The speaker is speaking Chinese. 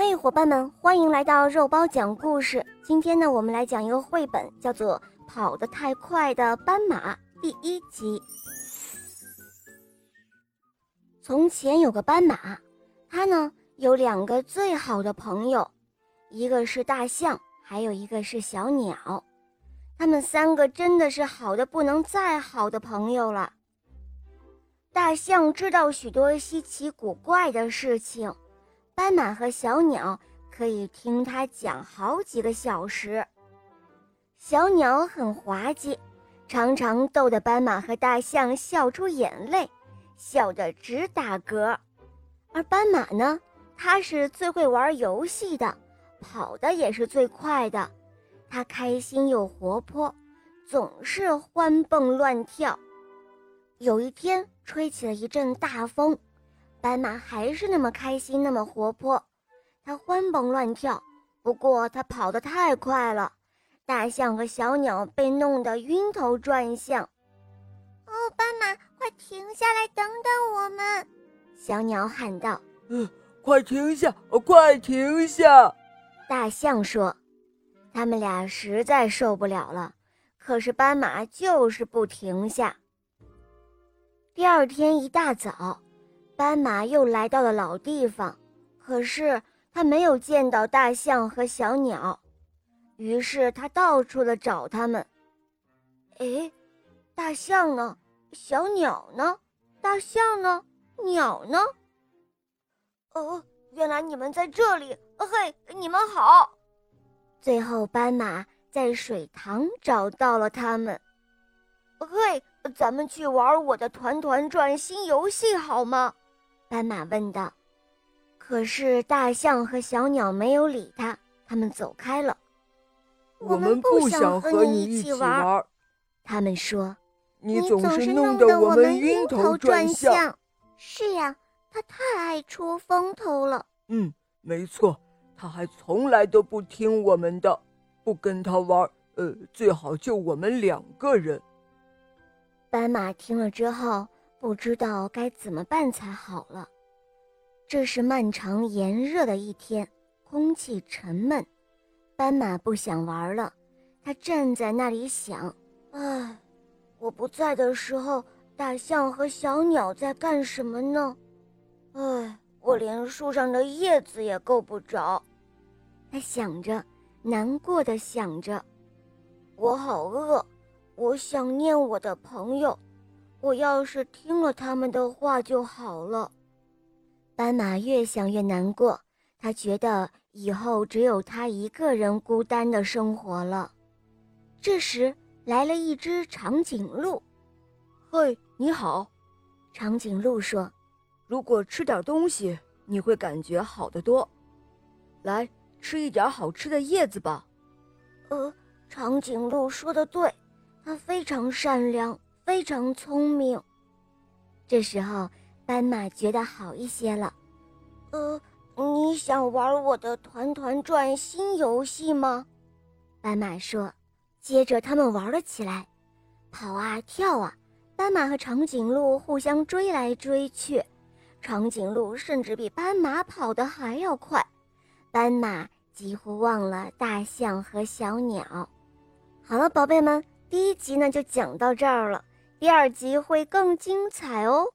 嘿，伙伴们，欢迎来到肉包讲故事。今天呢，我们来讲一个绘本，叫做《跑得太快的斑马》第一集。从前有个斑马，它呢有两个最好的朋友，一个是大象，还有一个是小鸟。他们三个真的是好的不能再好的朋友了。大象知道许多稀奇古怪的事情。斑马和小鸟可以听它讲好几个小时。小鸟很滑稽，常常逗得斑马和大象笑出眼泪，笑得直打嗝。而斑马呢，它是最会玩游戏的，跑的也是最快的。它开心又活泼，总是欢蹦乱跳。有一天，吹起了一阵大风。斑马还是那么开心，那么活泼，它欢蹦乱跳。不过它跑得太快了，大象和小鸟被弄得晕头转向。哦，斑马，快停下来，等等我们！小鸟喊道。嗯，快停下，快停下！大象说。他们俩实在受不了了，可是斑马就是不停下。第二天一大早。斑马又来到了老地方，可是他没有见到大象和小鸟，于是他到处的找他们。哎，大象呢？小鸟呢？大象呢？鸟呢？哦，原来你们在这里！嘿，你们好！最后，斑马在水塘找到了他们。嘿，咱们去玩我的团团转新游戏好吗？斑马问道：“可是大象和小鸟没有理他，他们走开了。我们不想和你一起玩。”他们说：“你总是弄得我们晕头转向。”是呀，他太爱出风头了。嗯，没错，他还从来都不听我们的，不跟他玩。呃，最好就我们两个人。斑马听了之后。不知道该怎么办才好了。这是漫长炎热的一天，空气沉闷，斑马不想玩了。它站在那里想：“唉，我不在的时候，大象和小鸟在干什么呢？唉，我连树上的叶子也够不着。”他想着，难过的想着：“我好饿，我想念我的朋友。”我要是听了他们的话就好了。斑马越想越难过，他觉得以后只有他一个人孤单的生活了。这时来了一只长颈鹿。“嘿，你好。”长颈鹿说，“如果吃点东西，你会感觉好得多。来，吃一点好吃的叶子吧。”呃，长颈鹿说的对，它非常善良。非常聪明。这时候，斑马觉得好一些了。呃，你想玩我的团团转新游戏吗？斑马说。接着，他们玩了起来，跑啊跳啊。斑马和长颈鹿互相追来追去，长颈鹿甚至比斑马跑得还要快。斑马几乎忘了大象和小鸟。好了，宝贝们，第一集呢就讲到这儿了。第二集会更精彩哦。